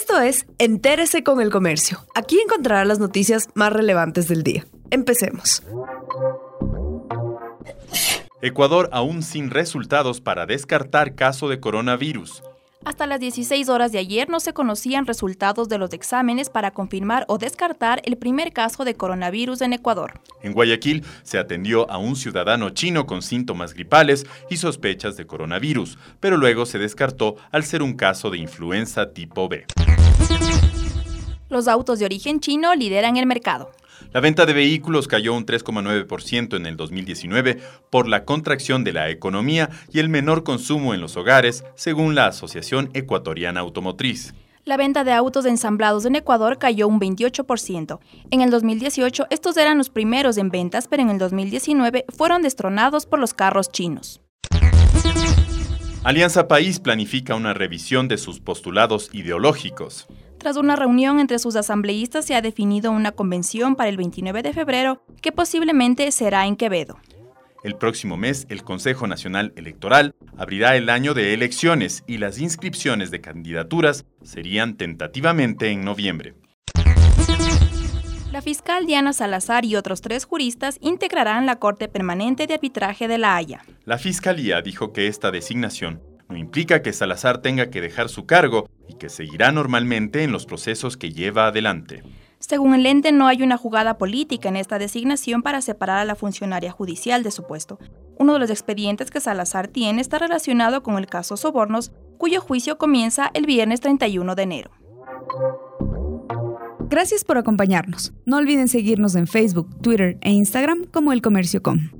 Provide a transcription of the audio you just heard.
Esto es Entérese con el Comercio. Aquí encontrará las noticias más relevantes del día. Empecemos. Ecuador aún sin resultados para descartar caso de coronavirus. Hasta las 16 horas de ayer no se conocían resultados de los exámenes para confirmar o descartar el primer caso de coronavirus en Ecuador. En Guayaquil se atendió a un ciudadano chino con síntomas gripales y sospechas de coronavirus, pero luego se descartó al ser un caso de influenza tipo B. Los autos de origen chino lideran el mercado. La venta de vehículos cayó un 3,9% en el 2019 por la contracción de la economía y el menor consumo en los hogares, según la Asociación Ecuatoriana Automotriz. La venta de autos ensamblados en Ecuador cayó un 28%. En el 2018 estos eran los primeros en ventas, pero en el 2019 fueron destronados por los carros chinos. Alianza País planifica una revisión de sus postulados ideológicos. Tras una reunión entre sus asambleístas se ha definido una convención para el 29 de febrero que posiblemente será en Quevedo. El próximo mes, el Consejo Nacional Electoral abrirá el año de elecciones y las inscripciones de candidaturas serían tentativamente en noviembre. La fiscal Diana Salazar y otros tres juristas integrarán la Corte Permanente de Arbitraje de La Haya. La Fiscalía dijo que esta designación no implica que Salazar tenga que dejar su cargo que seguirá normalmente en los procesos que lleva adelante. Según el ente, no hay una jugada política en esta designación para separar a la funcionaria judicial de su puesto. Uno de los expedientes que Salazar tiene está relacionado con el caso Sobornos, cuyo juicio comienza el viernes 31 de enero. Gracias por acompañarnos. No olviden seguirnos en Facebook, Twitter e Instagram como El Comercio Com.